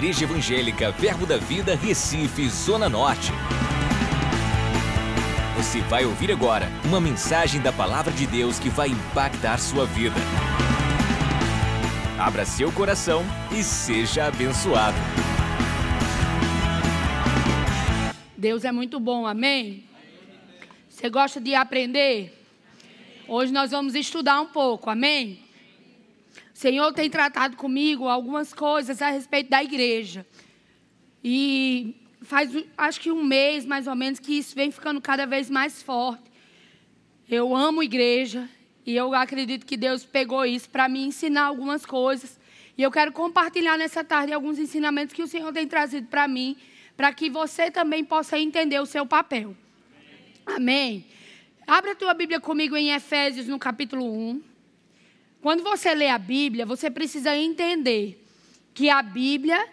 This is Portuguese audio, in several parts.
Igreja Evangélica Verbo da Vida, Recife, Zona Norte. Você vai ouvir agora uma mensagem da Palavra de Deus que vai impactar sua vida. Abra seu coração e seja abençoado. Deus é muito bom, amém? Você gosta de aprender? Hoje nós vamos estudar um pouco, amém? Senhor tem tratado comigo algumas coisas a respeito da igreja. E faz acho que um mês mais ou menos que isso vem ficando cada vez mais forte. Eu amo igreja e eu acredito que Deus pegou isso para me ensinar algumas coisas. E eu quero compartilhar nessa tarde alguns ensinamentos que o Senhor tem trazido para mim, para que você também possa entender o seu papel. Amém. Abra a tua Bíblia comigo em Efésios, no capítulo 1. Quando você lê a Bíblia, você precisa entender que a Bíblia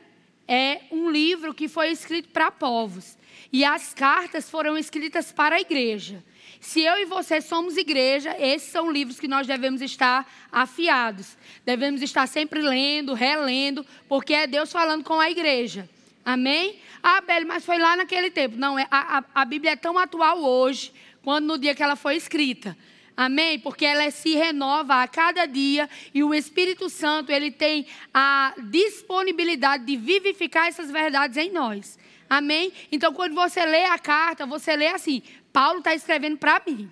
é um livro que foi escrito para povos. E as cartas foram escritas para a igreja. Se eu e você somos igreja, esses são livros que nós devemos estar afiados. Devemos estar sempre lendo, relendo, porque é Deus falando com a igreja. Amém? Ah, Beli, mas foi lá naquele tempo. Não, é, a, a, a Bíblia é tão atual hoje, quanto no dia que ela foi escrita. Amém? Porque ela se renova a cada dia e o Espírito Santo, ele tem a disponibilidade de vivificar essas verdades em nós. Amém? Então, quando você lê a carta, você lê assim: Paulo está escrevendo para mim.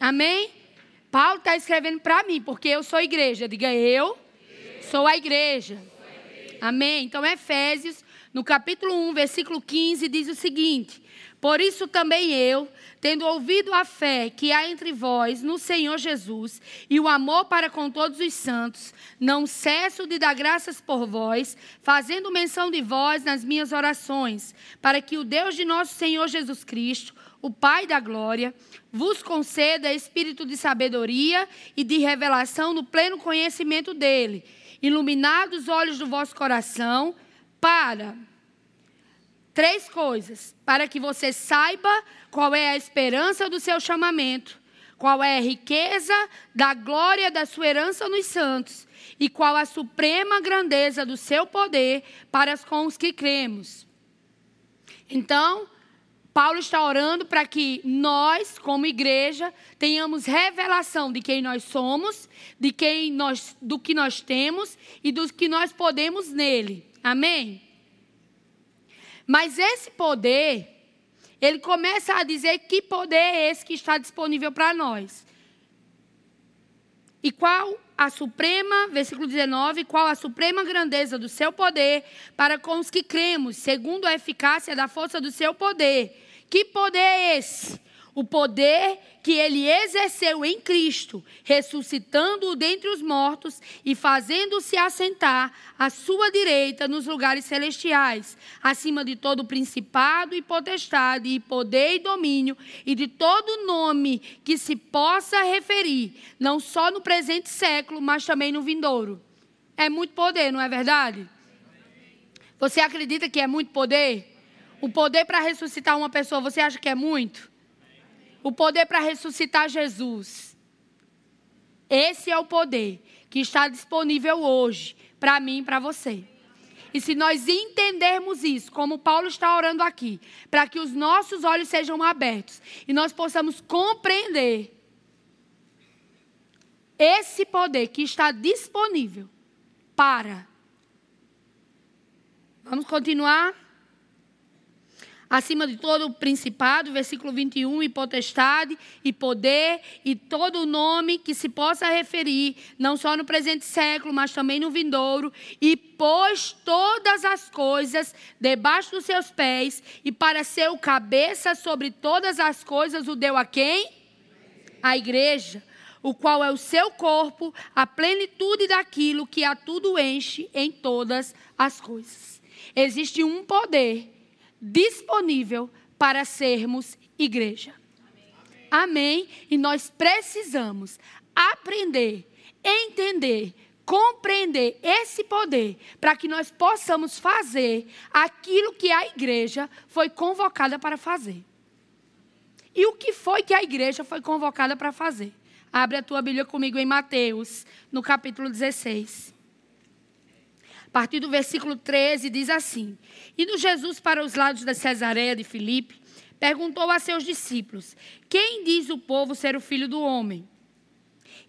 Amém? Paulo está escrevendo para mim, porque eu sou igreja. Diga eu, sou a igreja. Amém? Então, Efésios, no capítulo 1, versículo 15, diz o seguinte: Por isso também eu tendo ouvido a fé que há entre vós no Senhor Jesus e o amor para com todos os santos, não cesso de dar graças por vós, fazendo menção de vós nas minhas orações, para que o Deus de nosso Senhor Jesus Cristo, o Pai da glória, vos conceda espírito de sabedoria e de revelação no pleno conhecimento dele, iluminados os olhos do vosso coração, para três coisas: para que você saiba qual é a esperança do seu chamamento, qual é a riqueza da glória da sua herança nos santos e qual a suprema grandeza do seu poder para com os que cremos. Então, Paulo está orando para que nós, como igreja, tenhamos revelação de quem nós somos, de quem nós, do que nós temos e do que nós podemos nele. Amém? Mas esse poder, ele começa a dizer que poder é esse que está disponível para nós. E qual a suprema, versículo 19, qual a suprema grandeza do seu poder para com os que cremos, segundo a eficácia da força do seu poder. Que poder é esse? O poder que ele exerceu em Cristo, ressuscitando-o dentre os mortos e fazendo-se assentar à sua direita nos lugares celestiais, acima de todo principado e potestade, e poder e domínio, e de todo nome que se possa referir, não só no presente século, mas também no vindouro. É muito poder, não é verdade? Você acredita que é muito poder? O poder para ressuscitar uma pessoa, você acha que é muito? O poder para ressuscitar Jesus. Esse é o poder que está disponível hoje para mim e para você. E se nós entendermos isso, como Paulo está orando aqui, para que os nossos olhos sejam abertos e nós possamos compreender esse poder que está disponível para. Vamos continuar? Acima de todo o principado, versículo 21, e potestade, e poder, e todo o nome que se possa referir, não só no presente século, mas também no vindouro, e pôs todas as coisas debaixo dos seus pés, e para ser o cabeça sobre todas as coisas, o deu a quem? A igreja o qual é o seu corpo, a plenitude daquilo que a tudo enche em todas as coisas. Existe um poder disponível para sermos igreja. Amém. Amém. E nós precisamos aprender, entender, compreender esse poder para que nós possamos fazer aquilo que a igreja foi convocada para fazer. E o que foi que a igreja foi convocada para fazer? Abre a tua Bíblia comigo em Mateus, no capítulo 16. Partir do versículo 13, diz assim: Indo Jesus para os lados da Cesareia de Filipe, perguntou a seus discípulos: Quem diz o povo ser o filho do homem?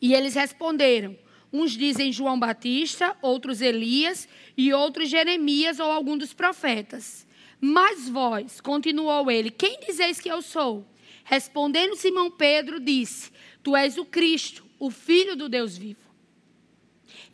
E eles responderam: Uns dizem João Batista, outros Elias e outros Jeremias ou algum dos profetas. Mas vós, continuou ele, quem dizeis que eu sou? Respondendo Simão Pedro, disse: Tu és o Cristo, o Filho do Deus vivo.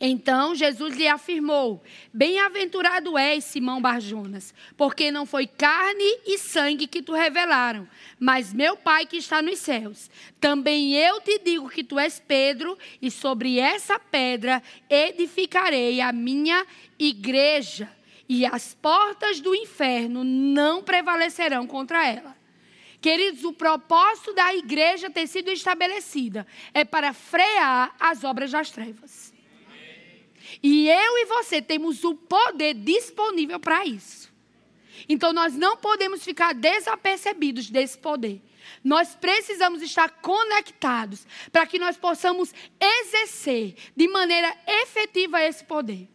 Então Jesus lhe afirmou: Bem-aventurado és, Simão Barjonas, porque não foi carne e sangue que tu revelaram, mas meu Pai que está nos céus. Também eu te digo que tu és Pedro, e sobre essa pedra edificarei a minha igreja, e as portas do inferno não prevalecerão contra ela. Queridos, o propósito da igreja ter sido estabelecida é para frear as obras das trevas. E eu e você temos o poder disponível para isso. Então nós não podemos ficar desapercebidos desse poder. Nós precisamos estar conectados para que nós possamos exercer de maneira efetiva esse poder.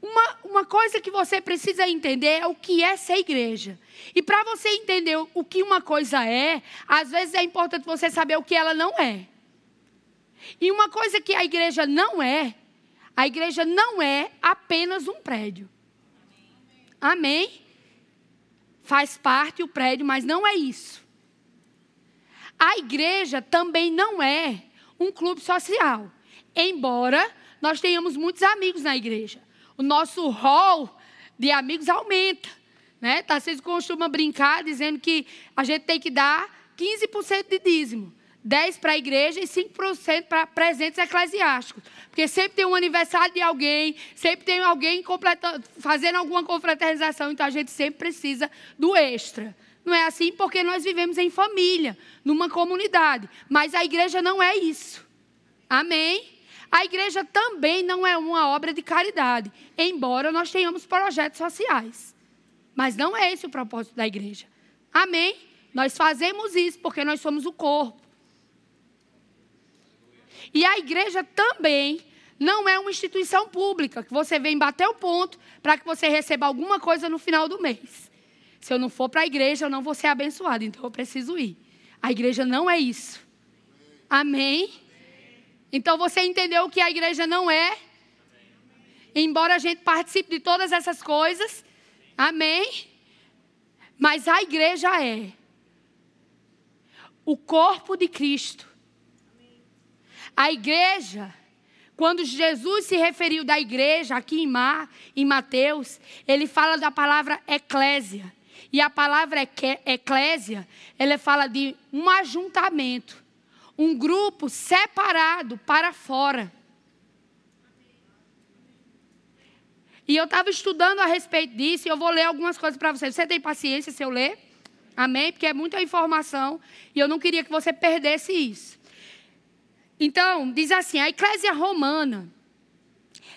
Uma, uma coisa que você precisa entender é o que é ser igreja. E para você entender o que uma coisa é, às vezes é importante você saber o que ela não é. E uma coisa que a igreja não é, a igreja não é apenas um prédio. Amém? Faz parte o prédio, mas não é isso. A igreja também não é um clube social. Embora nós tenhamos muitos amigos na igreja. O nosso hall de amigos aumenta. Né? Tarcísio costuma brincar dizendo que a gente tem que dar 15% de dízimo. 10% para a igreja e 5% para presentes eclesiásticos. Porque sempre tem um aniversário de alguém, sempre tem alguém fazendo alguma confraternização, então a gente sempre precisa do extra. Não é assim porque nós vivemos em família, numa comunidade. Mas a igreja não é isso. Amém? A igreja também não é uma obra de caridade, embora nós tenhamos projetos sociais. Mas não é esse o propósito da igreja. Amém? Nós fazemos isso porque nós somos o corpo. E a igreja também não é uma instituição pública que você vem bater o ponto para que você receba alguma coisa no final do mês. Se eu não for para a igreja, eu não vou ser abençoado, então eu preciso ir. A igreja não é isso. Amém? Então você entendeu o que a igreja não é? Embora a gente participe de todas essas coisas, amém? Mas a igreja é o corpo de Cristo a igreja, quando Jesus se referiu da igreja aqui em, Mar, em Mateus, ele fala da palavra eclésia. E a palavra eclésia, ela fala de um ajuntamento, um grupo separado para fora. E eu estava estudando a respeito disso e eu vou ler algumas coisas para vocês. Você tem paciência se eu ler? Amém? Porque é muita informação e eu não queria que você perdesse isso. Então, diz assim: a Eclésia Romana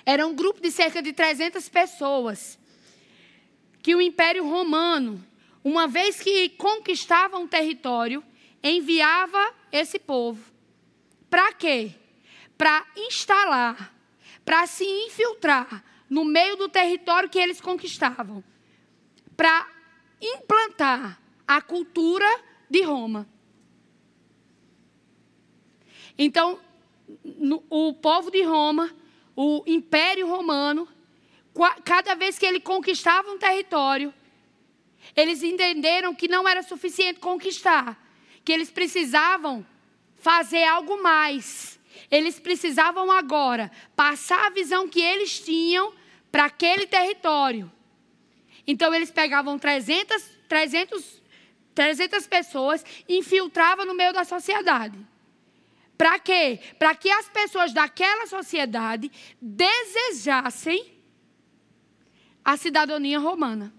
era um grupo de cerca de 300 pessoas que o Império Romano, uma vez que conquistava um território, enviava esse povo. Para quê? Para instalar, para se infiltrar no meio do território que eles conquistavam, para implantar a cultura de Roma. Então, no, o povo de Roma, o Império Romano, cada vez que ele conquistava um território, eles entenderam que não era suficiente conquistar, que eles precisavam fazer algo mais. Eles precisavam agora passar a visão que eles tinham para aquele território. Então eles pegavam 300, 300, 300 pessoas e infiltravam no meio da sociedade. Para quê? Para que as pessoas daquela sociedade desejassem a cidadania romana.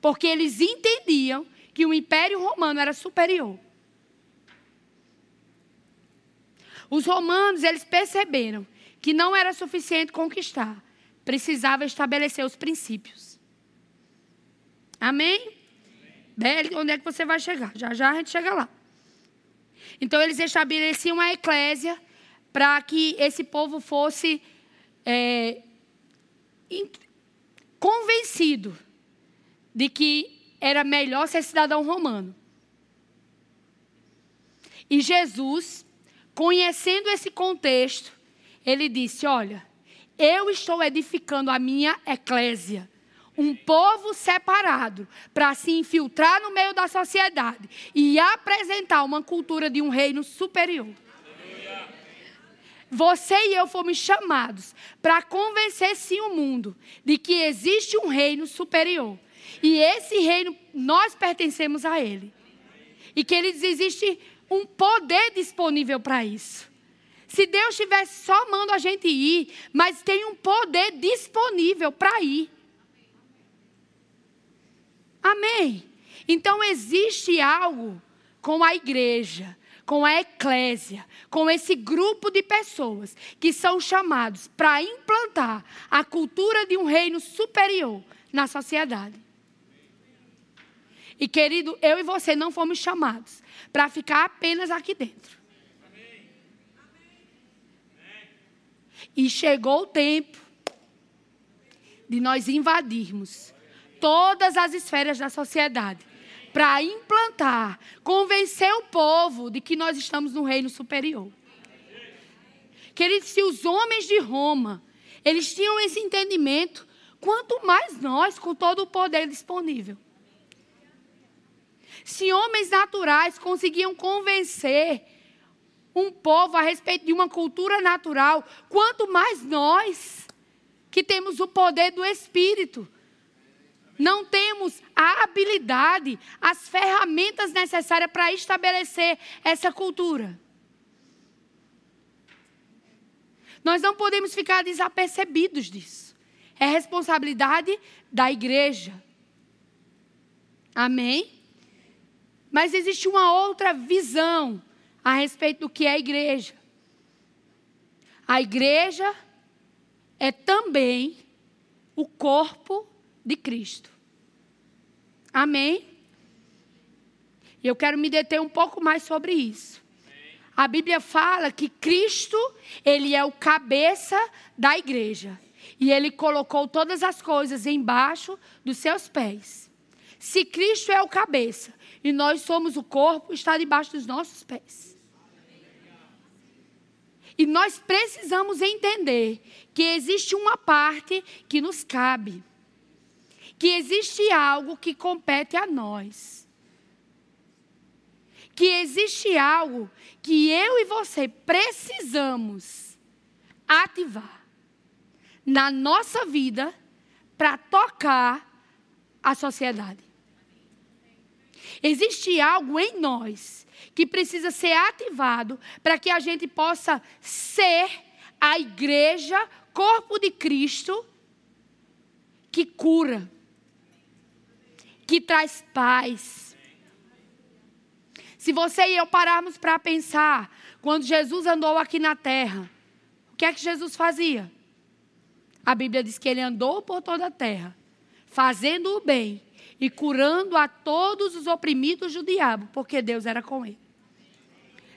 Porque eles entendiam que o Império Romano era superior. Os romanos, eles perceberam que não era suficiente conquistar, precisava estabelecer os princípios. Amém? Beli, onde é que você vai chegar? Já já a gente chega lá. Então eles estabeleciam a eclésia para que esse povo fosse é, convencido de que era melhor ser cidadão romano. E Jesus, conhecendo esse contexto, ele disse: Olha, eu estou edificando a minha eclésia um povo separado para se infiltrar no meio da sociedade e apresentar uma cultura de um reino superior. Você e eu fomos chamados para convencer sim o mundo de que existe um reino superior. E esse reino, nós pertencemos a ele. E que ele existe um poder disponível para isso. Se Deus tivesse só mando a gente ir, mas tem um poder disponível para ir. Amém. Então existe algo com a igreja, com a eclésia, com esse grupo de pessoas que são chamados para implantar a cultura de um reino superior na sociedade. E querido, eu e você não fomos chamados para ficar apenas aqui dentro. E chegou o tempo de nós invadirmos todas as esferas da sociedade para implantar, convencer o povo de que nós estamos no reino superior. Queridos, se os homens de Roma, eles tinham esse entendimento, quanto mais nós, com todo o poder disponível. Se homens naturais conseguiam convencer um povo a respeito de uma cultura natural, quanto mais nós, que temos o poder do Espírito, não temos a habilidade, as ferramentas necessárias para estabelecer essa cultura. Nós não podemos ficar desapercebidos disso. É responsabilidade da igreja. Amém? Mas existe uma outra visão a respeito do que é a igreja. A igreja é também o corpo de Cristo. Amém? E eu quero me deter um pouco mais sobre isso. A Bíblia fala que Cristo, ele é o cabeça da igreja. E ele colocou todas as coisas embaixo dos seus pés. Se Cristo é o cabeça e nós somos o corpo, está debaixo dos nossos pés. E nós precisamos entender que existe uma parte que nos cabe que existe algo que compete a nós. Que existe algo que eu e você precisamos ativar na nossa vida para tocar a sociedade. Existe algo em nós que precisa ser ativado para que a gente possa ser a igreja, corpo de Cristo, que cura que traz paz. Se você e eu pararmos para pensar, quando Jesus andou aqui na terra, o que é que Jesus fazia? A Bíblia diz que ele andou por toda a terra, fazendo o bem e curando a todos os oprimidos do diabo, porque Deus era com ele.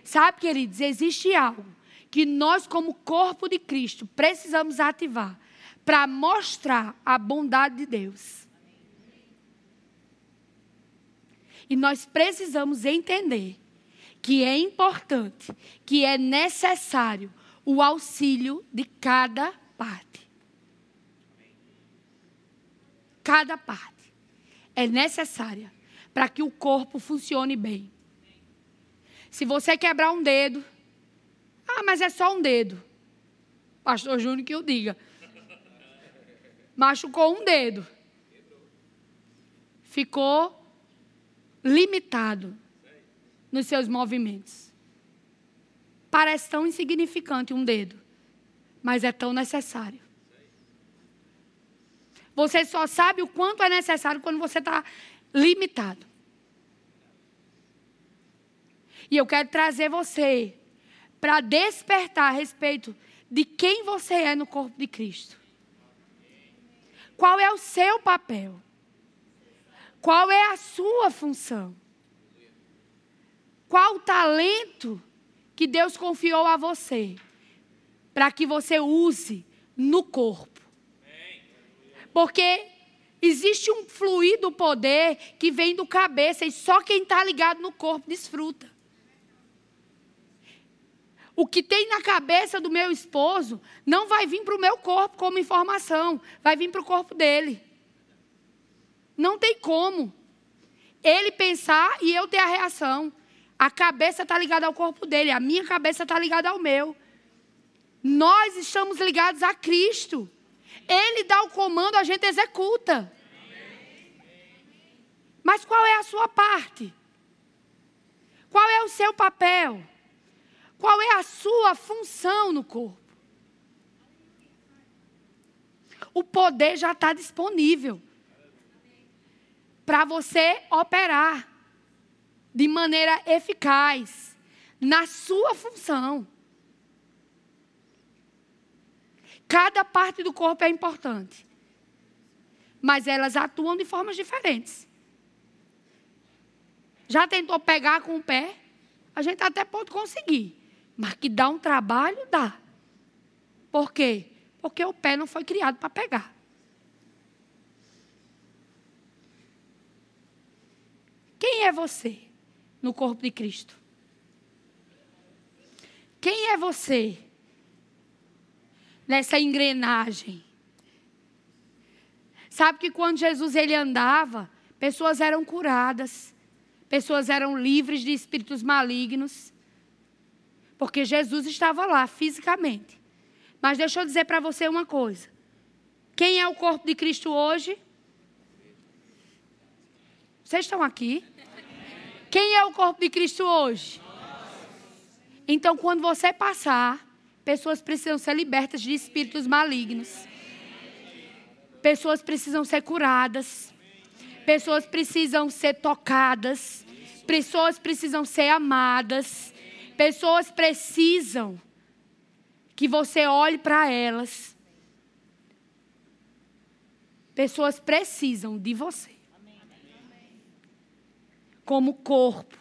Sabe, queridos, existe algo que nós, como corpo de Cristo, precisamos ativar para mostrar a bondade de Deus. E nós precisamos entender que é importante, que é necessário o auxílio de cada parte. Cada parte é necessária para que o corpo funcione bem. Se você quebrar um dedo, ah, mas é só um dedo. Pastor Júnior que eu diga. Machucou um dedo. Ficou limitado nos seus movimentos. Parece tão insignificante um dedo, mas é tão necessário. Você só sabe o quanto é necessário quando você está limitado. E eu quero trazer você para despertar a respeito de quem você é no corpo de Cristo. Qual é o seu papel? Qual é a sua função? Qual o talento que Deus confiou a você para que você use no corpo. Porque existe um fluir do poder que vem do cabeça e só quem está ligado no corpo desfruta. O que tem na cabeça do meu esposo não vai vir para o meu corpo como informação, vai vir para o corpo dele. Não tem como. Ele pensar e eu ter a reação. A cabeça está ligada ao corpo dele, a minha cabeça está ligada ao meu. Nós estamos ligados a Cristo. Ele dá o comando, a gente executa. Mas qual é a sua parte? Qual é o seu papel? Qual é a sua função no corpo? O poder já está disponível para você operar de maneira eficaz na sua função. Cada parte do corpo é importante. Mas elas atuam de formas diferentes. Já tentou pegar com o pé? A gente até pode conseguir. Mas que dá um trabalho, dá. Por quê? Porque o pé não foi criado para pegar. Quem é você no corpo de Cristo? Quem é você nessa engrenagem? Sabe que quando Jesus ele andava, pessoas eram curadas, pessoas eram livres de espíritos malignos, porque Jesus estava lá fisicamente. Mas deixa eu dizer para você uma coisa: quem é o corpo de Cristo hoje? Vocês estão aqui? Quem é o corpo de Cristo hoje? Então, quando você passar, pessoas precisam ser libertas de espíritos malignos. Pessoas precisam ser curadas. Pessoas precisam ser tocadas. Pessoas precisam ser amadas. Pessoas precisam que você olhe para elas. Pessoas precisam de você como corpo.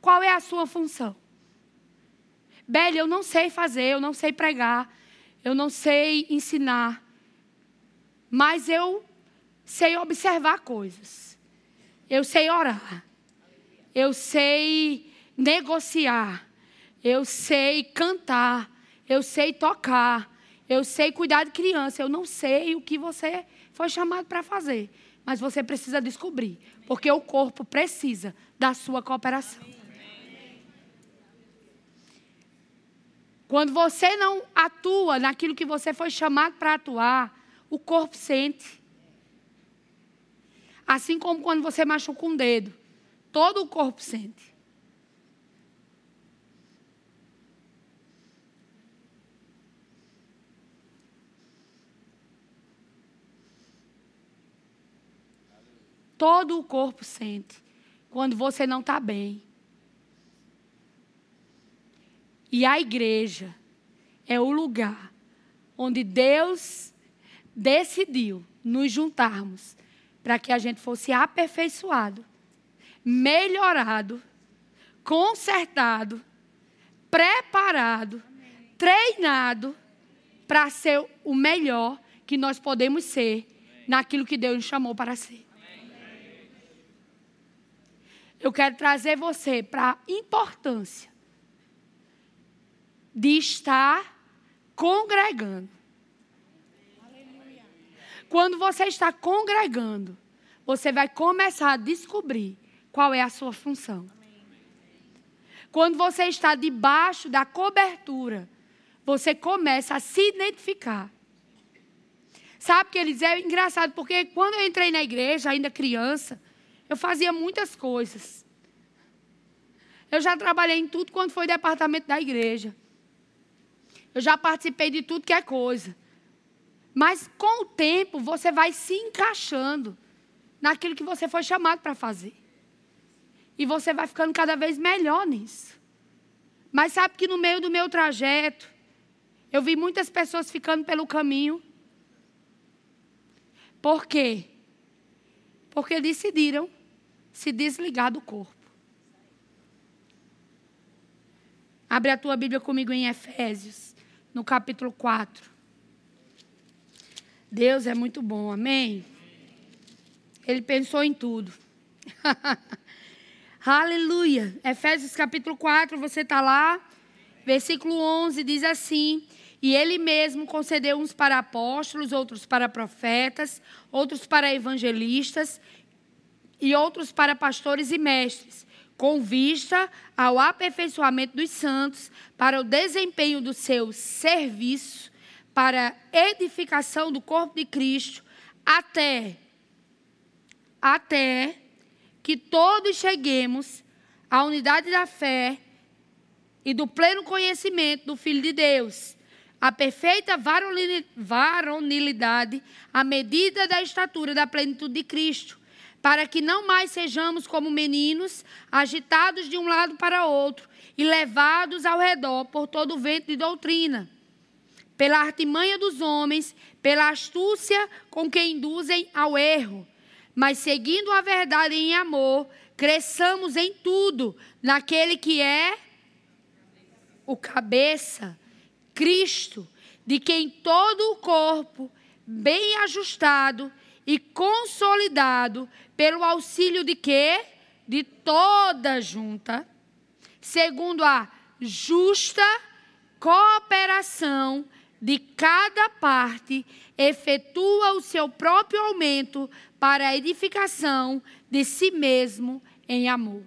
Qual é a sua função? Belle, eu não sei fazer, eu não sei pregar, eu não sei ensinar, mas eu sei observar coisas. Eu sei orar. Eu sei negociar. Eu sei cantar. Eu sei tocar. Eu sei cuidar de criança. Eu não sei o que você foi chamado para fazer. Mas você precisa descobrir, porque o corpo precisa da sua cooperação. Quando você não atua naquilo que você foi chamado para atuar, o corpo sente. Assim como quando você machuca um dedo, todo o corpo sente. Todo o corpo sente quando você não está bem. E a igreja é o lugar onde Deus decidiu nos juntarmos para que a gente fosse aperfeiçoado, melhorado, consertado, preparado, treinado para ser o melhor que nós podemos ser naquilo que Deus nos chamou para ser eu quero trazer você para a importância de estar congregando. Quando você está congregando, você vai começar a descobrir qual é a sua função. Quando você está debaixo da cobertura, você começa a se identificar. Sabe que eles é engraçado porque quando eu entrei na igreja, ainda criança, eu fazia muitas coisas. Eu já trabalhei em tudo quanto foi departamento da igreja. Eu já participei de tudo que é coisa. Mas com o tempo você vai se encaixando naquilo que você foi chamado para fazer. E você vai ficando cada vez melhor nisso. Mas sabe que no meio do meu trajeto, eu vi muitas pessoas ficando pelo caminho. Por quê? Porque decidiram se desligar do corpo. Abre a tua Bíblia comigo em Efésios, no capítulo 4. Deus é muito bom, amém? Ele pensou em tudo. Aleluia. Efésios capítulo 4, você está lá. Versículo 11 diz assim: E ele mesmo concedeu uns para apóstolos, outros para profetas, outros para evangelistas e outros para pastores e mestres, com vista ao aperfeiçoamento dos santos, para o desempenho do seu serviço, para edificação do corpo de Cristo, até até que todos cheguemos à unidade da fé e do pleno conhecimento do Filho de Deus, a perfeita varonilidade, à medida da estatura da plenitude de Cristo, para que não mais sejamos como meninos, agitados de um lado para outro e levados ao redor por todo o vento de doutrina, pela artimanha dos homens, pela astúcia com que induzem ao erro, mas seguindo a verdade em amor, cresçamos em tudo naquele que é o cabeça, Cristo, de quem todo o corpo, bem ajustado e consolidado, pelo auxílio de quê? De toda junta, segundo a justa cooperação de cada parte, efetua o seu próprio aumento para a edificação de si mesmo em amor.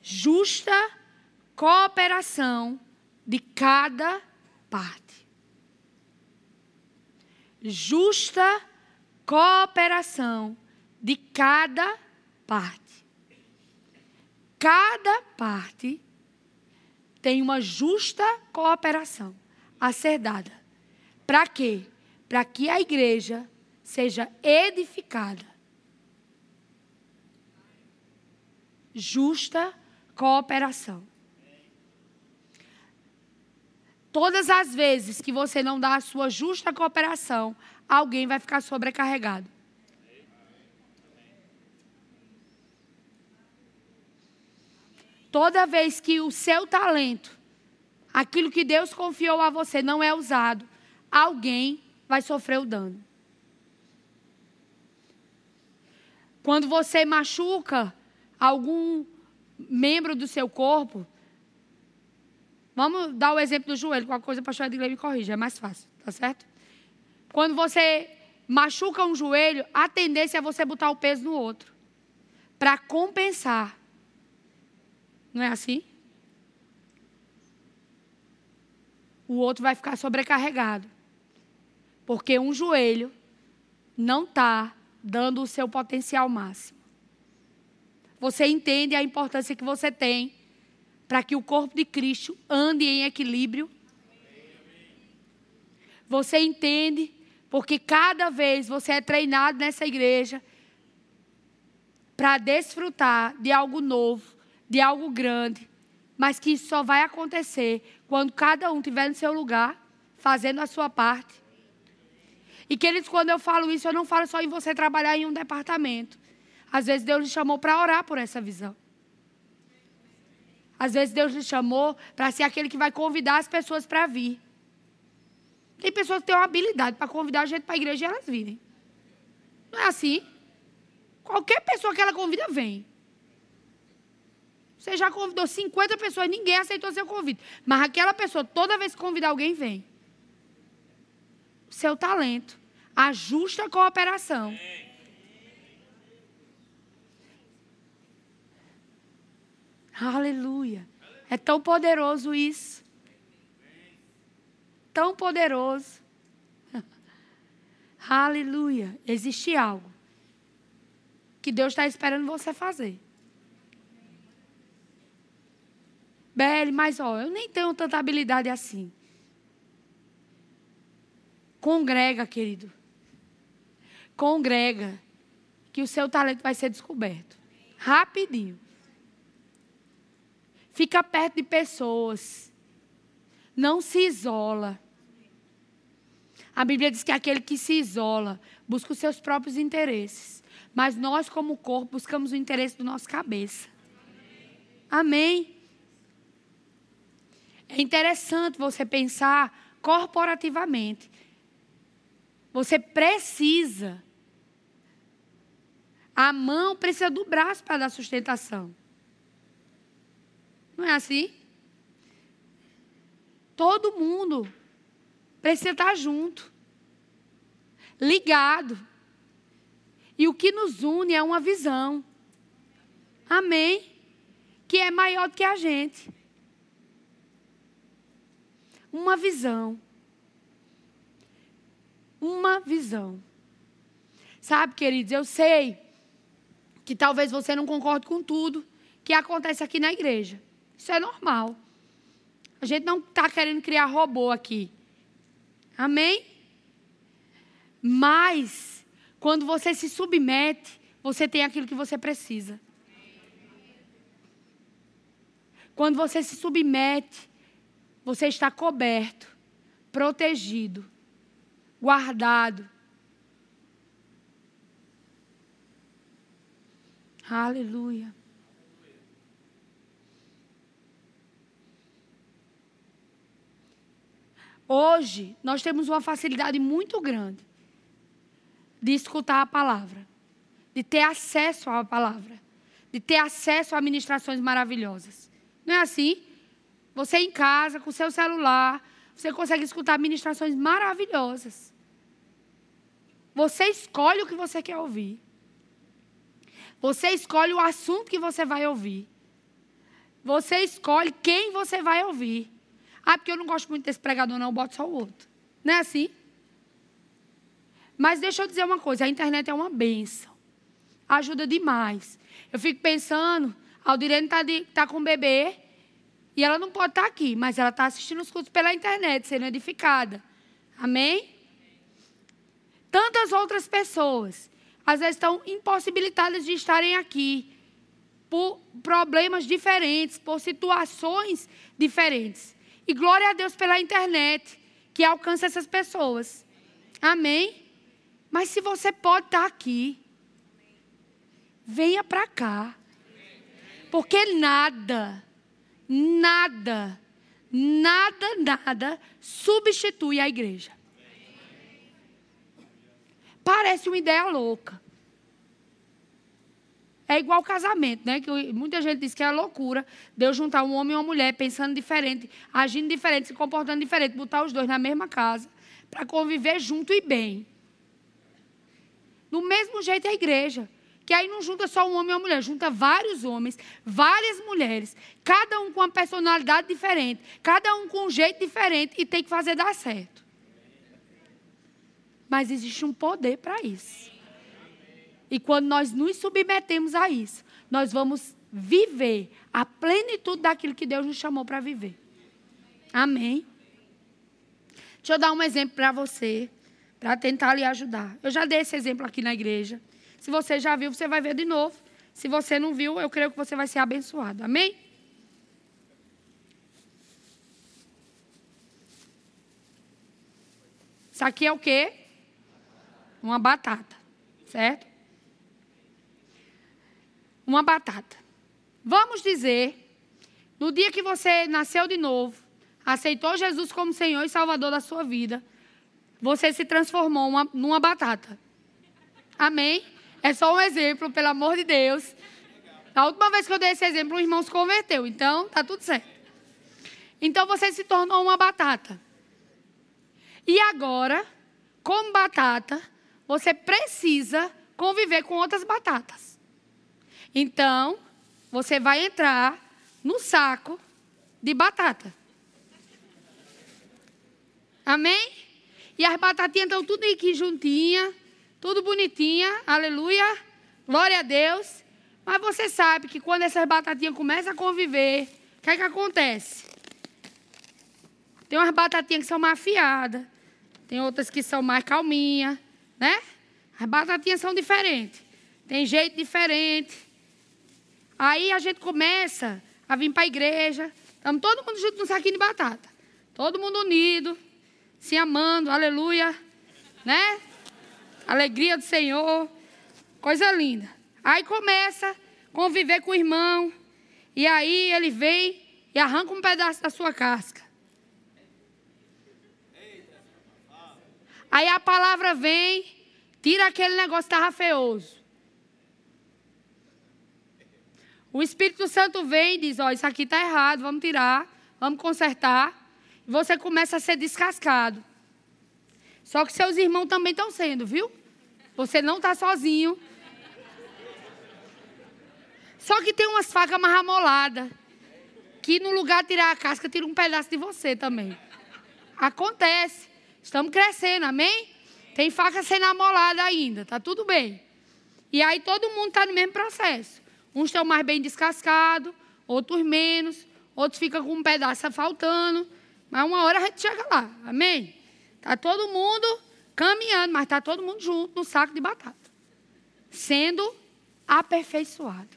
Justa cooperação de cada parte. Justa cooperação de cada parte. Cada parte tem uma justa cooperação a ser dada. Para quê? Para que a igreja seja edificada. Justa cooperação. Todas as vezes que você não dá a sua justa cooperação, alguém vai ficar sobrecarregado. Toda vez que o seu talento, aquilo que Deus confiou a você, não é usado, alguém vai sofrer o dano. Quando você machuca algum membro do seu corpo, Vamos dar o exemplo do joelho, qualquer coisa, pastor Edgley me corrija, é mais fácil, tá certo? Quando você machuca um joelho, a tendência é você botar o peso no outro, para compensar. Não é assim? O outro vai ficar sobrecarregado, porque um joelho não está dando o seu potencial máximo. Você entende a importância que você tem para que o corpo de Cristo ande em equilíbrio. Você entende? Porque cada vez você é treinado nessa igreja para desfrutar de algo novo, de algo grande, mas que isso só vai acontecer quando cada um estiver no seu lugar, fazendo a sua parte. E queridos, quando eu falo isso, eu não falo só em você trabalhar em um departamento. Às vezes Deus lhe chamou para orar por essa visão. Às vezes Deus lhe chamou para ser aquele que vai convidar as pessoas para vir. Tem pessoas que têm uma habilidade para convidar a gente para a igreja e elas virem. Não é assim? Qualquer pessoa que ela convida, vem. Você já convidou 50 pessoas, ninguém aceitou seu convite. Mas aquela pessoa, toda vez que convidar alguém, vem. Seu talento. A justa cooperação. Aleluia. É tão poderoso isso. Tão poderoso. Aleluia. Existe algo que Deus está esperando você fazer. Belle, mas ó, eu nem tenho tanta habilidade assim. Congrega, querido. Congrega. Que o seu talento vai ser descoberto. Rapidinho. Fica perto de pessoas. Não se isola. A Bíblia diz que aquele que se isola busca os seus próprios interesses. Mas nós, como corpo, buscamos o interesse do nosso cabeça. Amém. É interessante você pensar corporativamente. Você precisa. A mão precisa do braço para dar sustentação. Não é assim? Todo mundo precisa estar junto, ligado. E o que nos une é uma visão. Amém? Que é maior do que a gente. Uma visão. Uma visão. Sabe, queridos, eu sei que talvez você não concorde com tudo que acontece aqui na igreja. Isso é normal. A gente não está querendo criar robô aqui. Amém? Mas, quando você se submete, você tem aquilo que você precisa. Quando você se submete, você está coberto, protegido, guardado. Aleluia. Hoje, nós temos uma facilidade muito grande de escutar a palavra, de ter acesso à palavra, de ter acesso a ministrações maravilhosas. Não é assim? Você em casa, com seu celular, você consegue escutar ministrações maravilhosas. Você escolhe o que você quer ouvir. Você escolhe o assunto que você vai ouvir. Você escolhe quem você vai ouvir. Ah, porque eu não gosto muito desse pregador, não, eu boto só o outro. Não é assim? Mas deixa eu dizer uma coisa: a internet é uma benção. Ajuda demais. Eu fico pensando, a Aldirene está tá com um bebê e ela não pode estar tá aqui, mas ela está assistindo os cultos pela internet, sendo edificada. Amém? Tantas outras pessoas, às vezes estão impossibilitadas de estarem aqui por problemas diferentes, por situações diferentes. E glória a Deus pela internet, que alcança essas pessoas. Amém? Mas se você pode estar aqui, venha para cá. Porque nada, nada, nada, nada substitui a igreja. Parece uma ideia louca. É igual casamento, né? Que muita gente diz que é loucura Deus juntar um homem e uma mulher pensando diferente, agindo diferente, se comportando diferente, botar os dois na mesma casa para conviver junto e bem. Do mesmo jeito é a igreja. Que aí não junta só um homem e uma mulher, junta vários homens, várias mulheres, cada um com uma personalidade diferente, cada um com um jeito diferente e tem que fazer dar certo. Mas existe um poder para isso. E quando nós nos submetemos a isso, nós vamos viver a plenitude daquilo que Deus nos chamou para viver. Amém? Deixa eu dar um exemplo para você, para tentar lhe ajudar. Eu já dei esse exemplo aqui na igreja. Se você já viu, você vai ver de novo. Se você não viu, eu creio que você vai ser abençoado. Amém? Isso aqui é o quê? Uma batata, certo? Uma batata. Vamos dizer, no dia que você nasceu de novo, aceitou Jesus como Senhor e Salvador da sua vida, você se transformou uma, numa batata. Amém? É só um exemplo, pelo amor de Deus. A última vez que eu dei esse exemplo, um irmão se converteu. Então, tá tudo certo. Então, você se tornou uma batata. E agora, como batata, você precisa conviver com outras batatas. Então, você vai entrar no saco de batata. Amém? E as batatinhas estão tudo aqui juntinha, tudo bonitinha, aleluia, glória a Deus. Mas você sabe que quando essas batatinhas começam a conviver, o que é que acontece? Tem umas batatinhas que são mais afiadas, tem outras que são mais calminhas né? As batatinhas são diferentes. Tem jeito diferente. Aí a gente começa a vir para a igreja. Estamos todo mundo junto no saquinho de batata. Todo mundo unido, se amando, aleluia. Né? Alegria do Senhor. Coisa linda. Aí começa a conviver com o irmão. E aí ele vem e arranca um pedaço da sua casca. Aí a palavra vem, tira aquele negócio que estava feioso. O Espírito Santo vem e diz: Ó, oh, isso aqui está errado, vamos tirar, vamos consertar. E você começa a ser descascado. Só que seus irmãos também estão sendo, viu? Você não está sozinho. Só que tem umas facas mais amoladas. Que no lugar de tirar a casca, tira um pedaço de você também. Acontece. Estamos crescendo, amém? Tem faca sendo amolada ainda, tá tudo bem. E aí todo mundo está no mesmo processo. Uns estão mais bem descascados, outros menos, outros ficam com um pedaço faltando. Mas uma hora a gente chega lá, amém? Está todo mundo caminhando, mas está todo mundo junto no saco de batata. Sendo aperfeiçoado.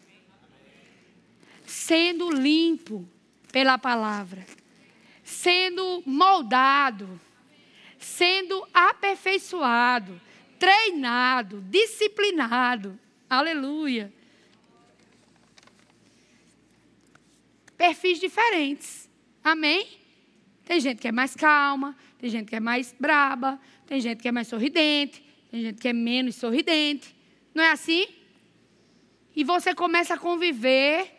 Sendo limpo pela palavra. Sendo moldado sendo aperfeiçoado, treinado, disciplinado. Aleluia. Perfis diferentes. Amém? Tem gente que é mais calma, tem gente que é mais braba, tem gente que é mais sorridente, tem gente que é menos sorridente. Não é assim? E você começa a conviver,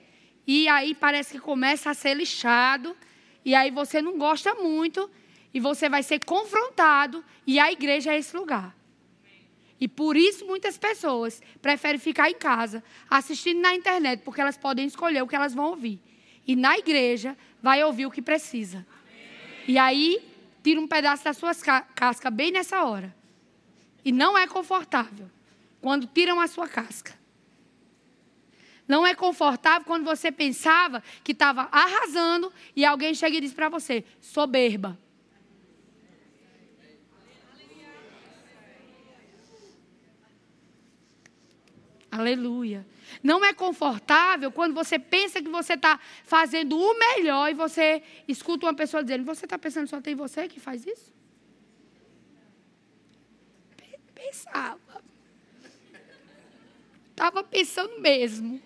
e aí parece que começa a ser lixado, e aí você não gosta muito, e você vai ser confrontado, e a igreja é esse lugar. E por isso muitas pessoas preferem ficar em casa, assistindo na internet, porque elas podem escolher o que elas vão ouvir. E na igreja vai ouvir o que precisa. E aí tira um pedaço da sua casca bem nessa hora. E não é confortável quando tiram a sua casca. Não é confortável quando você pensava que estava arrasando e alguém chega e diz para você: soberba. Aleluia. Não é confortável quando você pensa que você está fazendo o melhor e você escuta uma pessoa dizendo: Você está pensando só tem você que faz isso? Pensava. Estava pensando mesmo.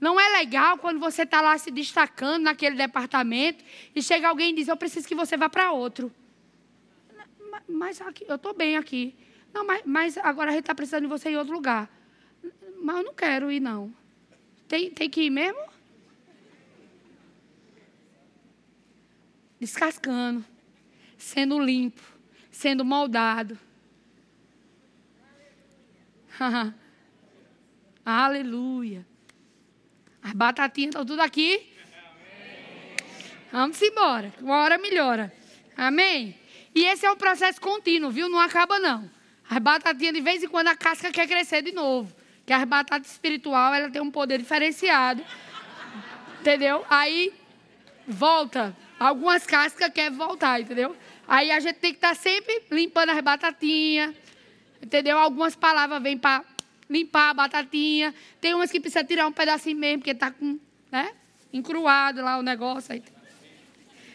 Não é legal quando você está lá se destacando naquele departamento e chega alguém e diz: Eu preciso que você vá para outro. Mas aqui, eu estou bem aqui. Não, mas, mas agora a gente está precisando de você em outro lugar. Mas eu não quero ir, não. Tem, tem que ir mesmo? Descascando, sendo limpo, sendo moldado. Aleluia. As batatinhas estão tudo aqui. Vamos embora. Uma hora melhora. Amém? E esse é um processo contínuo, viu? Não acaba, não. As batatinhas, de vez em quando, a casca quer crescer de novo. Que as batatas espiritual, ela tem um poder diferenciado. Entendeu? Aí, volta. Algumas cascas querem voltar, entendeu? Aí a gente tem que estar tá sempre limpando as batatinhas. Entendeu? Algumas palavras vêm para limpar a batatinha. Tem umas que precisa tirar um pedacinho mesmo, porque está com, né? Encruado lá o negócio. Aí.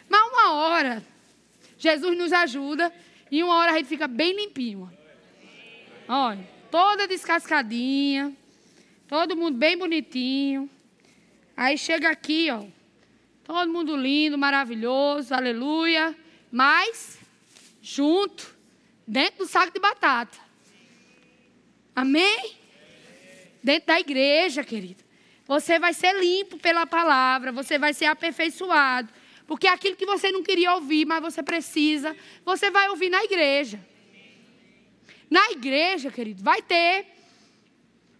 Mas uma hora, Jesus nos ajuda e uma hora a gente fica bem limpinho. Olha, toda descascadinha. Todo mundo bem bonitinho. Aí chega aqui, ó. Todo mundo lindo, maravilhoso, aleluia. Mas, junto, dentro do saco de batata. Amém? Dentro da igreja, querido. Você vai ser limpo pela palavra, você vai ser aperfeiçoado. Porque aquilo que você não queria ouvir, mas você precisa, você vai ouvir na igreja. Na igreja, querido, vai ter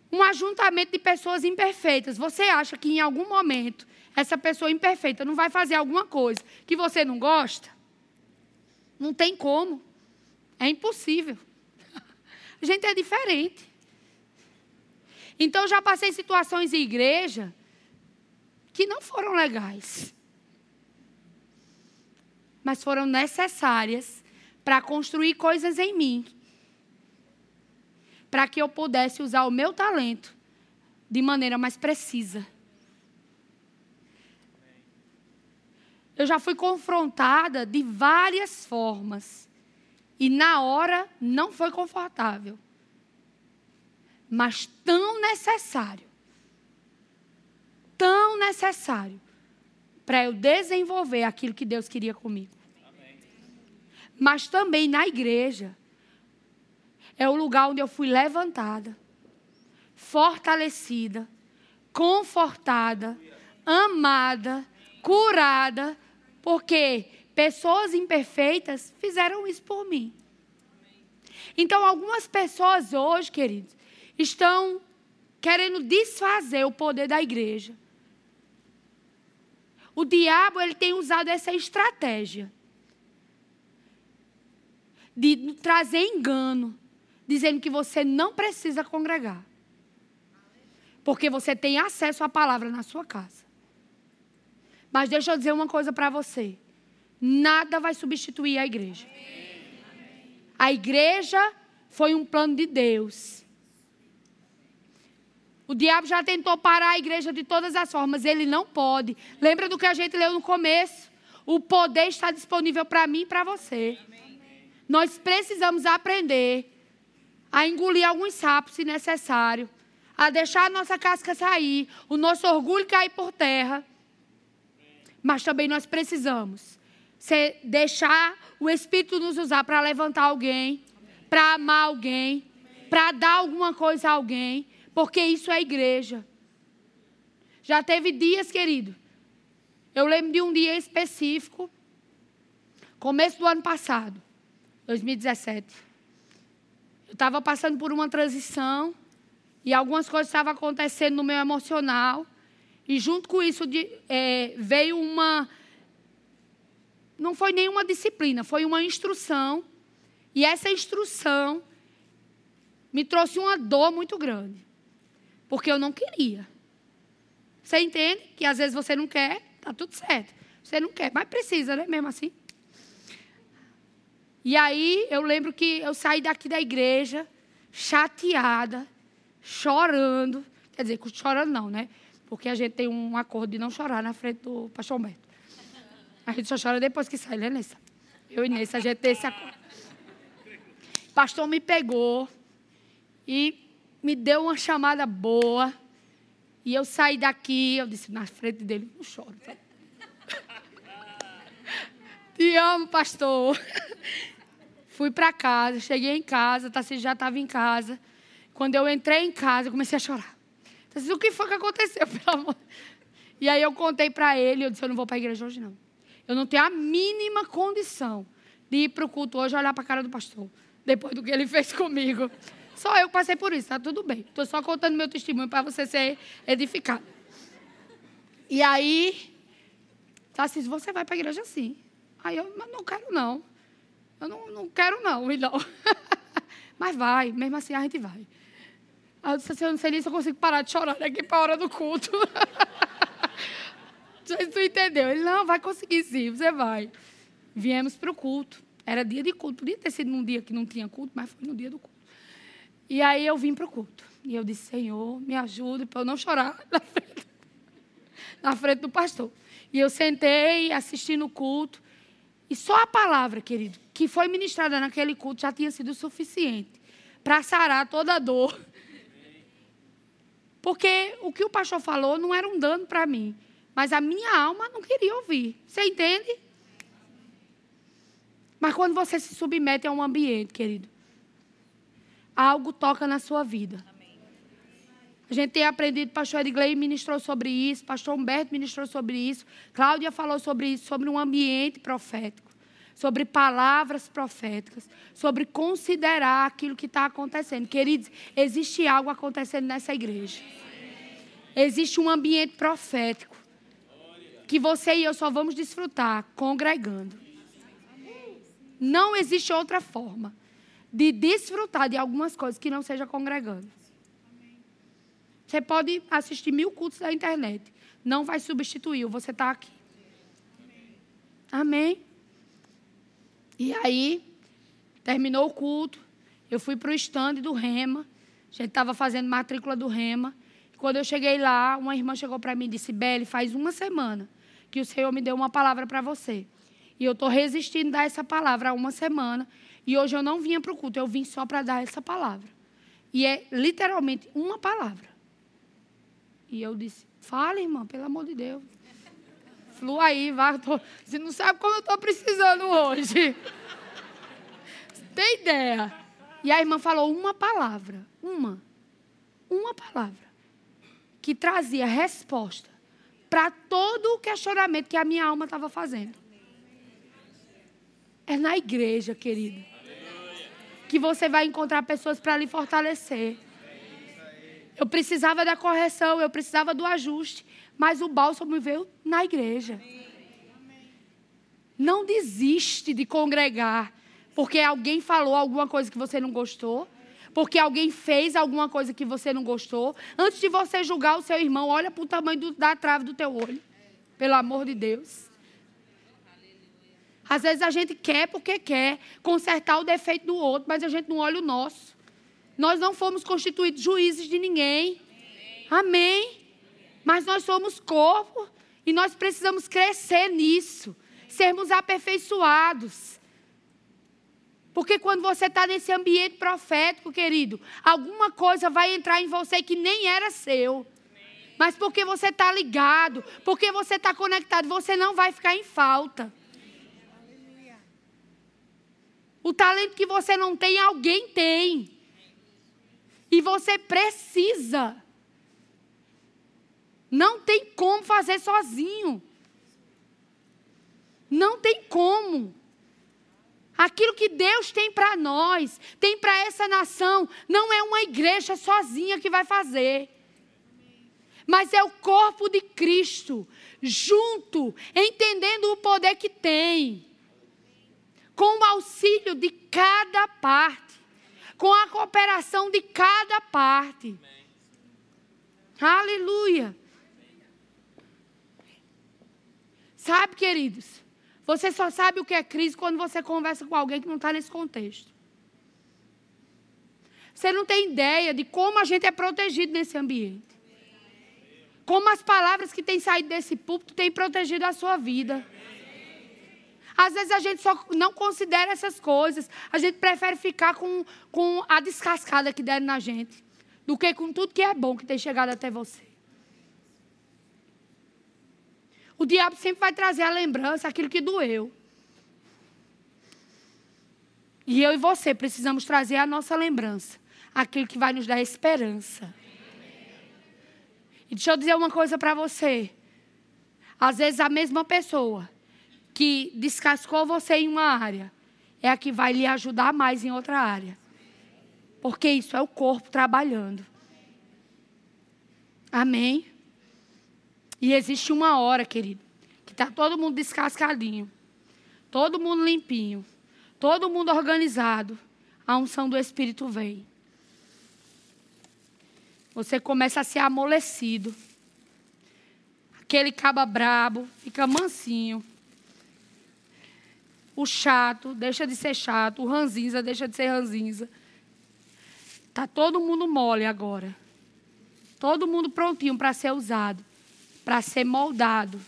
um ajuntamento de pessoas imperfeitas. Você acha que em algum momento essa pessoa imperfeita não vai fazer alguma coisa que você não gosta? Não tem como. É impossível. A gente é diferente. Então já passei situações em igreja que não foram legais. Mas foram necessárias para construir coisas em mim para que eu pudesse usar o meu talento de maneira mais precisa. Eu já fui confrontada de várias formas. E na hora não foi confortável. Mas tão necessário. Tão necessário para eu desenvolver aquilo que Deus queria comigo. mas também na igreja. É o lugar onde eu fui levantada, fortalecida, confortada, amada, curada, porque pessoas imperfeitas fizeram isso por mim. Então, algumas pessoas hoje, queridos, estão querendo desfazer o poder da igreja. O diabo ele tem usado essa estratégia de trazer engano, dizendo que você não precisa congregar. Porque você tem acesso à palavra na sua casa. Mas deixa eu dizer uma coisa para você: nada vai substituir a igreja. A igreja foi um plano de Deus. O diabo já tentou parar a igreja de todas as formas, ele não pode. Lembra do que a gente leu no começo? O poder está disponível para mim e para você. Nós precisamos aprender a engolir alguns sapos, se necessário, a deixar a nossa casca sair, o nosso orgulho cair por terra. Mas também nós precisamos deixar o Espírito nos usar para levantar alguém, para amar alguém, para dar alguma coisa a alguém, porque isso é igreja. Já teve dias, querido. Eu lembro de um dia específico, começo do ano passado, 2017. Estava passando por uma transição e algumas coisas estavam acontecendo no meu emocional. E junto com isso de, é, veio uma não foi nenhuma disciplina, foi uma instrução. E essa instrução me trouxe uma dor muito grande. Porque eu não queria. Você entende que às vezes você não quer, tá tudo certo. Você não quer, mas precisa, né? Mesmo assim. E aí eu lembro que eu saí daqui da igreja chateada, chorando. Quer dizer, chorando não, né? Porque a gente tem um acordo de não chorar na frente do pastor Humberto. A gente só chora depois que sai, né, Nessa? Eu e Nessa, a gente tem esse acordo. Pastor me pegou e me deu uma chamada boa. E eu saí daqui, eu disse na frente dele, não choro. Te amo, pastor. Fui para casa, cheguei em casa, Tassi já estava em casa. Quando eu entrei em casa, eu comecei a chorar. Tassi, o que foi que aconteceu, pelo amor? E aí eu contei para ele, eu disse, eu não vou para a igreja hoje não. Eu não tenho a mínima condição de ir para o culto hoje e olhar para a cara do pastor, depois do que ele fez comigo. Só eu passei por isso, tá tudo bem. Estou só contando meu testemunho para você ser edificado. E aí, assim, você vai para a igreja sim. Aí eu, mas não quero não. Eu não, não quero não, não. mas vai, mesmo assim a gente vai. Aí eu disse assim, eu não sei nem se eu consigo parar de chorar daqui para a hora do culto. Não tu entendeu. Ele, não, vai conseguir sim, você vai. Viemos para o culto. Era dia de culto. Podia ter sido num dia que não tinha culto, mas foi no dia do culto. E aí eu vim para o culto. E eu disse, Senhor, me ajude para eu não chorar na frente, na frente do pastor. E eu sentei, assistindo o culto. E só a palavra, querido, que foi ministrada naquele culto já tinha sido suficiente para sarar toda a dor. Porque o que o pastor falou não era um dano para mim. Mas a minha alma não queria ouvir. Você entende? Mas quando você se submete a um ambiente, querido, algo toca na sua vida. A gente tem aprendido, pastor Edgley ministrou sobre isso, pastor Humberto ministrou sobre isso, Cláudia falou sobre isso, sobre um ambiente profético, sobre palavras proféticas, sobre considerar aquilo que está acontecendo. Queridos, existe algo acontecendo nessa igreja. Existe um ambiente profético que você e eu só vamos desfrutar congregando. Não existe outra forma de desfrutar de algumas coisas que não seja congregando. Você pode assistir mil cultos na internet. Não vai substituir, você está aqui. Amém? E aí, terminou o culto. Eu fui para o stand do Rema. A gente estava fazendo matrícula do Rema. Quando eu cheguei lá, uma irmã chegou para mim e disse: Beli, faz uma semana que o Senhor me deu uma palavra para você. E eu estou resistindo a dar essa palavra há uma semana. E hoje eu não vinha para o culto, eu vim só para dar essa palavra. E é literalmente uma palavra. E eu disse: fala, irmã, pelo amor de Deus. Flua aí, vai. Tô, você não sabe como eu estou precisando hoje. Tem ideia? E a irmã falou uma palavra, uma, uma palavra, que trazia resposta para todo o questionamento que a minha alma estava fazendo. É na igreja, querido, que você vai encontrar pessoas para lhe fortalecer. Eu precisava da correção, eu precisava do ajuste, mas o bálsamo veio na igreja. Não desiste de congregar porque alguém falou alguma coisa que você não gostou, porque alguém fez alguma coisa que você não gostou. Antes de você julgar o seu irmão, olha para o tamanho do, da trave do teu olho. Pelo amor de Deus. Às vezes a gente quer porque quer consertar o defeito do outro, mas a gente não olha o nosso. Nós não fomos constituídos juízes de ninguém. Amém. Mas nós somos corpo e nós precisamos crescer nisso, sermos aperfeiçoados. Porque quando você está nesse ambiente profético, querido, alguma coisa vai entrar em você que nem era seu. Mas porque você está ligado, porque você está conectado, você não vai ficar em falta. O talento que você não tem, alguém tem. E você precisa. Não tem como fazer sozinho. Não tem como. Aquilo que Deus tem para nós, tem para essa nação, não é uma igreja sozinha que vai fazer. Mas é o corpo de Cristo, junto, entendendo o poder que tem, com o auxílio de cada parte, com a cooperação de cada parte. Aleluia. Sabe, queridos, você só sabe o que é crise quando você conversa com alguém que não está nesse contexto. Você não tem ideia de como a gente é protegido nesse ambiente. Como as palavras que têm saído desse púlpito têm protegido a sua vida. Às vezes a gente só não considera essas coisas. A gente prefere ficar com, com a descascada que deram na gente. Do que com tudo que é bom que tem chegado até você. O diabo sempre vai trazer a lembrança, aquilo que doeu. E eu e você precisamos trazer a nossa lembrança, aquilo que vai nos dar esperança. E deixa eu dizer uma coisa para você. Às vezes a mesma pessoa que descascou você em uma área é a que vai lhe ajudar mais em outra área. Porque isso é o corpo trabalhando. Amém? E existe uma hora, querido, que está todo mundo descascadinho, todo mundo limpinho, todo mundo organizado. A unção do Espírito vem. Você começa a ser amolecido. Aquele caba brabo fica mansinho. O chato deixa de ser chato. O ranzinza deixa de ser ranzinza. Está todo mundo mole agora. Todo mundo prontinho para ser usado para ser moldado,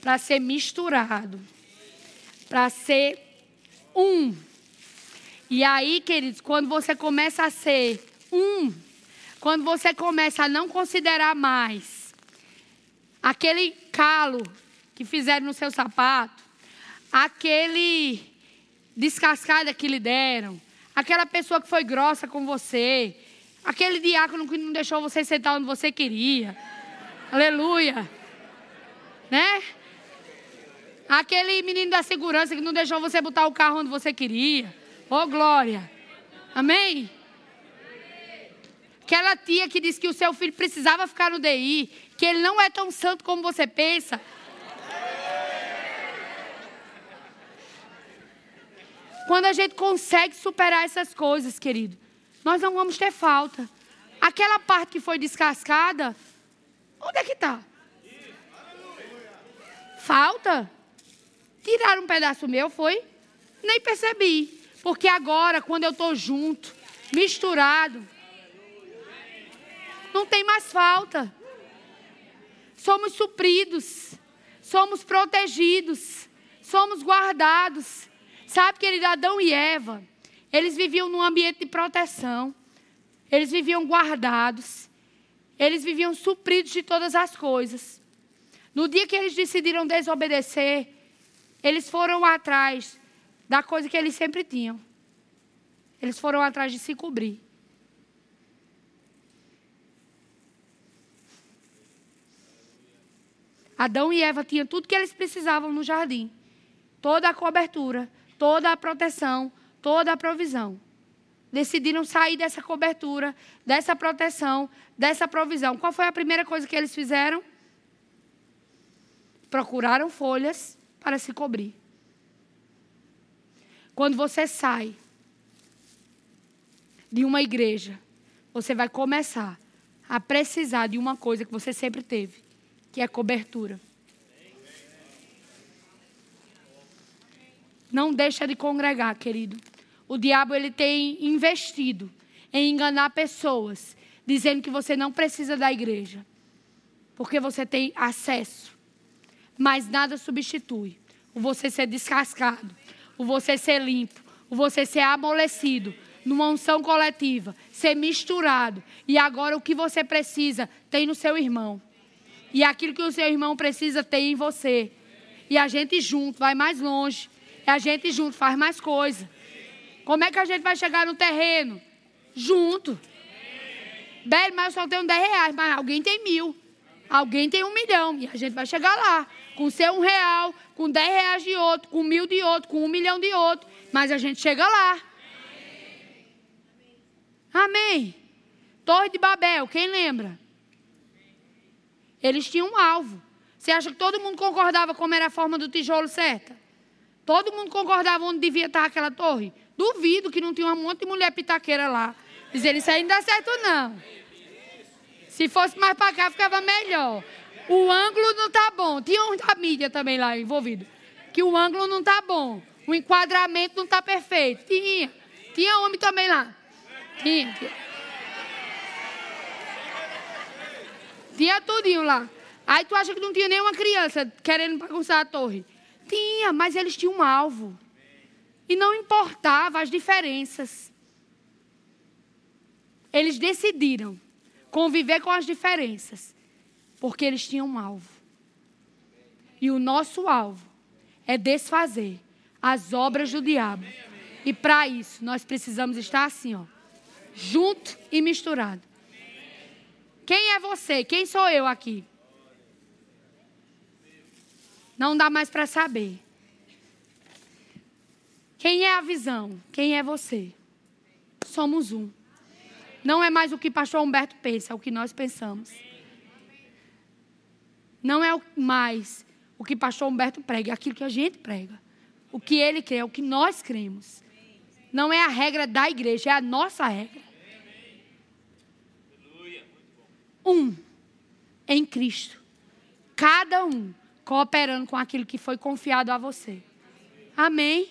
para ser misturado, para ser um. E aí, queridos, quando você começa a ser um, quando você começa a não considerar mais aquele calo que fizeram no seu sapato, aquele descascada que lhe deram, aquela pessoa que foi grossa com você, Aquele diácono que não deixou você sentar onde você queria. Aleluia. Né? Aquele menino da segurança que não deixou você botar o carro onde você queria. Oh, glória. Amém? Aquela tia que disse que o seu filho precisava ficar no DI, que ele não é tão santo como você pensa. Quando a gente consegue superar essas coisas, querido, nós não vamos ter falta. Aquela parte que foi descascada, onde é que está? Falta? Tiraram um pedaço meu, foi? Nem percebi. Porque agora, quando eu estou junto, misturado, não tem mais falta. Somos supridos, somos protegidos, somos guardados. Sabe, querido Adão e Eva? Eles viviam num ambiente de proteção. Eles viviam guardados. Eles viviam supridos de todas as coisas. No dia que eles decidiram desobedecer, eles foram atrás da coisa que eles sempre tinham. Eles foram atrás de se cobrir. Adão e Eva tinham tudo que eles precisavam no jardim. Toda a cobertura, toda a proteção, toda a provisão. Decidiram sair dessa cobertura, dessa proteção, dessa provisão. Qual foi a primeira coisa que eles fizeram? Procuraram folhas para se cobrir. Quando você sai de uma igreja, você vai começar a precisar de uma coisa que você sempre teve, que é cobertura. Não deixa de congregar, querido. O diabo ele tem investido em enganar pessoas, dizendo que você não precisa da igreja, porque você tem acesso. Mas nada substitui o você ser descascado, o você ser limpo, o você ser amolecido, numa unção coletiva, ser misturado. E agora o que você precisa tem no seu irmão. E aquilo que o seu irmão precisa tem em você. E a gente junto vai mais longe. E a gente junto faz mais coisa. Como é que a gente vai chegar no terreno? Junto. Belo, mas eu só tenho 10 reais, mas alguém tem mil. Alguém tem um milhão. E a gente vai chegar lá. Com seu um real, com 10 reais de outro, com mil de outro, com um milhão de outro. Mas a gente chega lá. Amém. Torre de Babel, quem lembra? Eles tinham um alvo. Você acha que todo mundo concordava como era a forma do tijolo certa? Todo mundo concordava onde devia estar aquela torre? Duvido que não tinha um monte de mulher pitaqueira lá. Dizendo, isso aí não dá certo não. Se fosse mais para cá, ficava melhor. O ângulo não tá bom. Tinha um da mídia também lá envolvido. Que o ângulo não tá bom. O enquadramento não tá perfeito. Tinha. Tinha homem também lá. Tinha. Tinha tudinho lá. Aí tu acha que não tinha nenhuma criança querendo bagunçar a torre? Tinha, mas eles tinham um alvo. E não importava as diferenças. Eles decidiram conviver com as diferenças, porque eles tinham um alvo. E o nosso alvo é desfazer as obras do diabo. E para isso, nós precisamos estar assim, ó junto e misturado. Quem é você? Quem sou eu aqui? Não dá mais para saber. Quem é a visão? Quem é você? Somos um. Não é mais o que pastor Humberto pensa, é o que nós pensamos. Não é mais o que pastor Humberto prega, é aquilo que a gente prega. O que ele crê, é o que nós cremos. Não é a regra da igreja, é a nossa regra. um em Cristo. Cada um cooperando com aquilo que foi confiado a você. Amém?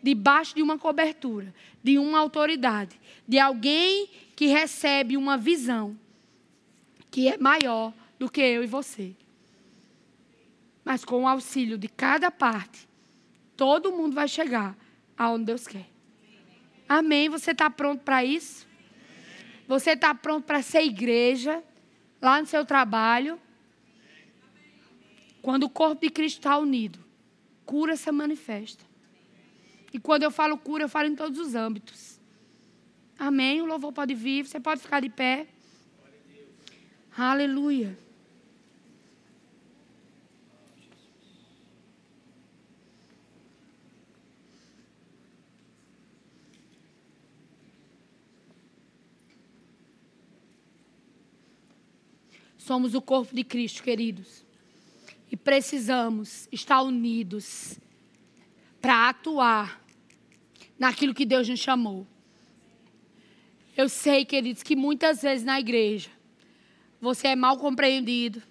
Debaixo de uma cobertura, de uma autoridade, de alguém que recebe uma visão que é maior do que eu e você. Mas com o auxílio de cada parte, todo mundo vai chegar aonde Deus quer. Amém? Você está pronto para isso? Você está pronto para ser igreja lá no seu trabalho? Quando o corpo de Cristo está unido, cura se manifesta. E quando eu falo cura, eu falo em todos os âmbitos. Amém? O louvor pode vir, você pode ficar de pé. Aleluia. Somos o corpo de Cristo, queridos. Precisamos estar unidos para atuar naquilo que Deus nos chamou. Eu sei, queridos, que muitas vezes na igreja você é mal compreendido.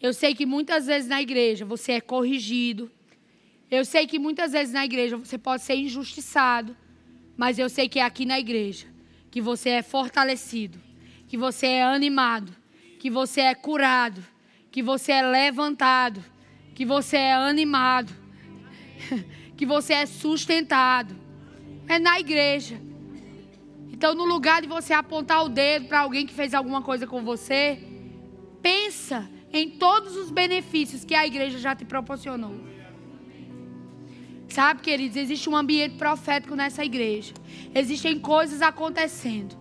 Eu sei que muitas vezes na igreja você é corrigido. Eu sei que muitas vezes na igreja você pode ser injustiçado. Mas eu sei que é aqui na igreja que você é fortalecido, que você é animado que você é curado, que você é levantado, que você é animado, que você é sustentado. É na igreja. Então, no lugar de você apontar o dedo para alguém que fez alguma coisa com você, pensa em todos os benefícios que a igreja já te proporcionou. Sabe, queridos, existe um ambiente profético nessa igreja. Existem coisas acontecendo.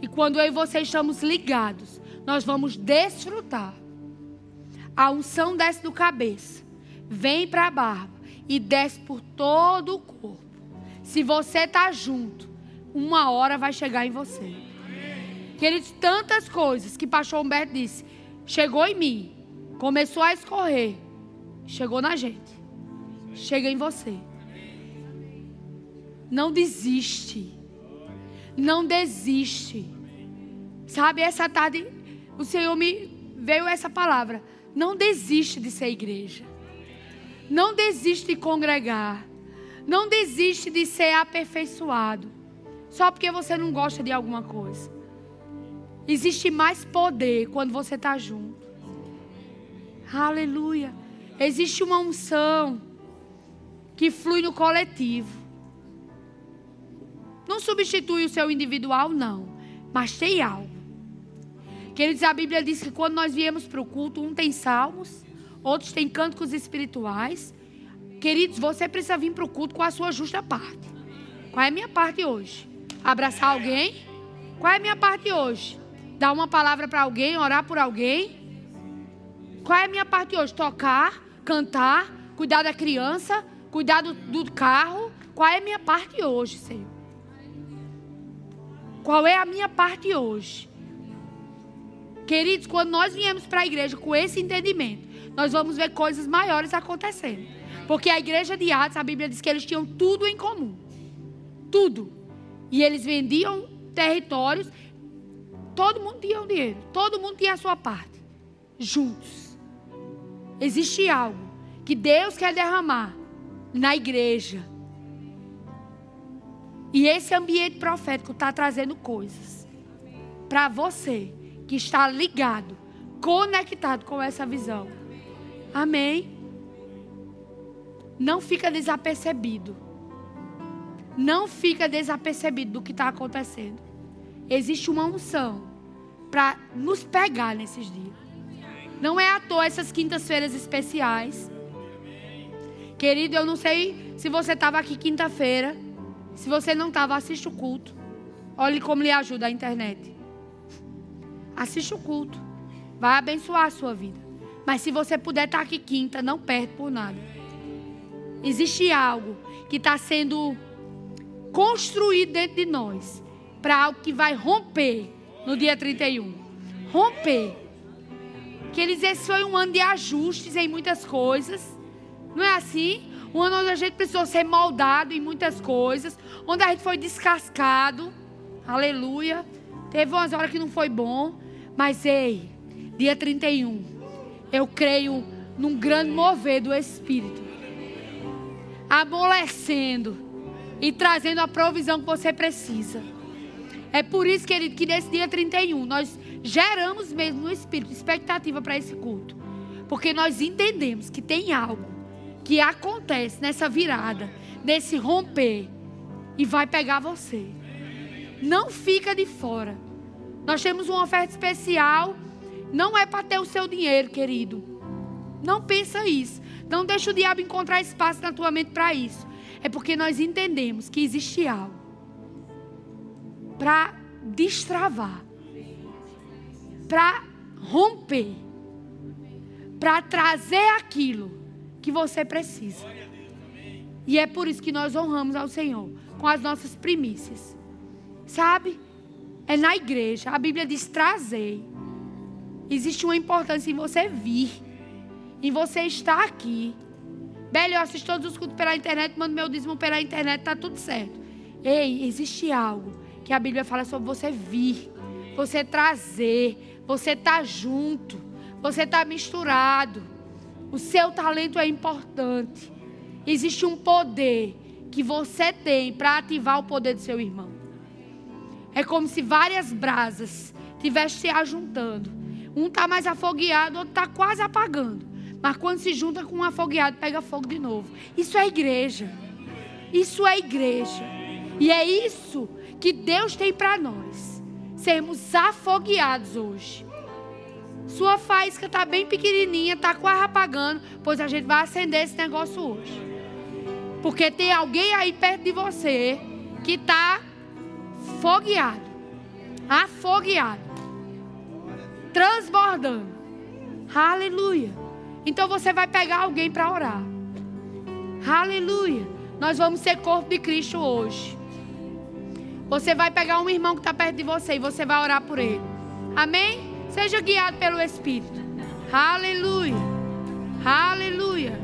E quando eu e você estamos ligados, nós vamos desfrutar. A unção desce do cabeça, vem para a barba e desce por todo o corpo. Se você está junto, uma hora vai chegar em você. Queridos, tantas coisas que pastor Humberto disse, chegou em mim, começou a escorrer, chegou na gente, chega em você. Não desiste. Não desiste. Sabe, essa tarde o Senhor me veio essa palavra. Não desiste de ser igreja. Não desiste de congregar. Não desiste de ser aperfeiçoado. Só porque você não gosta de alguma coisa. Existe mais poder quando você está junto. Aleluia. Existe uma unção que flui no coletivo. Não substitui o seu individual, não. Mas tem algo. Queridos, a Bíblia diz que quando nós viemos para o culto, um tem salmos, outros têm cânticos espirituais. Queridos, você precisa vir para o culto com a sua justa parte. Qual é a minha parte hoje? Abraçar alguém? Qual é a minha parte hoje? Dar uma palavra para alguém, orar por alguém? Qual é a minha parte hoje? Tocar, cantar, cuidar da criança, cuidar do, do carro? Qual é a minha parte hoje, Senhor? Qual é a minha parte hoje? Queridos, quando nós viemos para a igreja com esse entendimento, nós vamos ver coisas maiores acontecendo. Porque a igreja de Atos, a Bíblia diz que eles tinham tudo em comum. Tudo. E eles vendiam territórios. Todo mundo tinha um dinheiro. Todo mundo tinha a sua parte. Juntos. Existe algo que Deus quer derramar na igreja. E esse ambiente profético está trazendo coisas para você que está ligado, conectado com essa visão. Amém. Não fica desapercebido. Não fica desapercebido do que está acontecendo. Existe uma unção para nos pegar nesses dias. Não é à toa essas quintas-feiras especiais. Querido, eu não sei se você estava aqui quinta-feira. Se você não estava, assiste o culto. Olhe como lhe ajuda a internet. Assiste o culto. Vai abençoar a sua vida. Mas se você puder estar aqui quinta, não perde por nada. Existe algo que está sendo construído dentro de nós para algo que vai romper no dia 31. Romper. Que eles esse foi um ano de ajustes em muitas coisas. Não é assim? Um ano onde a gente precisou ser moldado em muitas coisas, onde a gente foi descascado. Aleluia. Teve umas horas que não foi bom, mas ei, dia 31, eu creio num grande mover do Espírito. Amolecendo e trazendo a provisão que você precisa. É por isso, querido, que nesse dia 31 nós geramos mesmo no Espírito expectativa para esse culto. Porque nós entendemos que tem algo que acontece nessa virada, nesse romper, e vai pegar você. Não fica de fora. Nós temos uma oferta especial. Não é para ter o seu dinheiro, querido. Não pensa isso. Não deixa o diabo encontrar espaço na tua mente para isso. É porque nós entendemos que existe algo para destravar, para romper, para trazer aquilo que você precisa. E é por isso que nós honramos ao Senhor com as nossas primícias. Sabe? É na igreja. A Bíblia diz: trazei. Existe uma importância em você vir, em você estar aqui. Belo, eu assisto todos os cultos pela internet, mando meu dízimo pela internet, tá tudo certo. Ei, existe algo que a Bíblia fala sobre você vir, você trazer, você estar tá junto, você tá misturado. O seu talento é importante. Existe um poder que você tem para ativar o poder do seu irmão. É como se várias brasas estivessem se ajuntando. Um está mais afogueado, outro está quase apagando. Mas quando se junta com um afogueado, pega fogo de novo. Isso é igreja. Isso é igreja. E é isso que Deus tem para nós. Sermos afogueados hoje. Sua faísca está bem pequenininha, está quase apagando, pois a gente vai acender esse negócio hoje. Porque tem alguém aí perto de você que está fogueado, afogueado, transbordando. Aleluia. Então você vai pegar alguém para orar. Aleluia. Nós vamos ser corpo de Cristo hoje. Você vai pegar um irmão que está perto de você e você vai orar por ele. Amém? Seja guiado pelo Espírito. Aleluia. Aleluia.